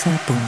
www.javiermisa.net.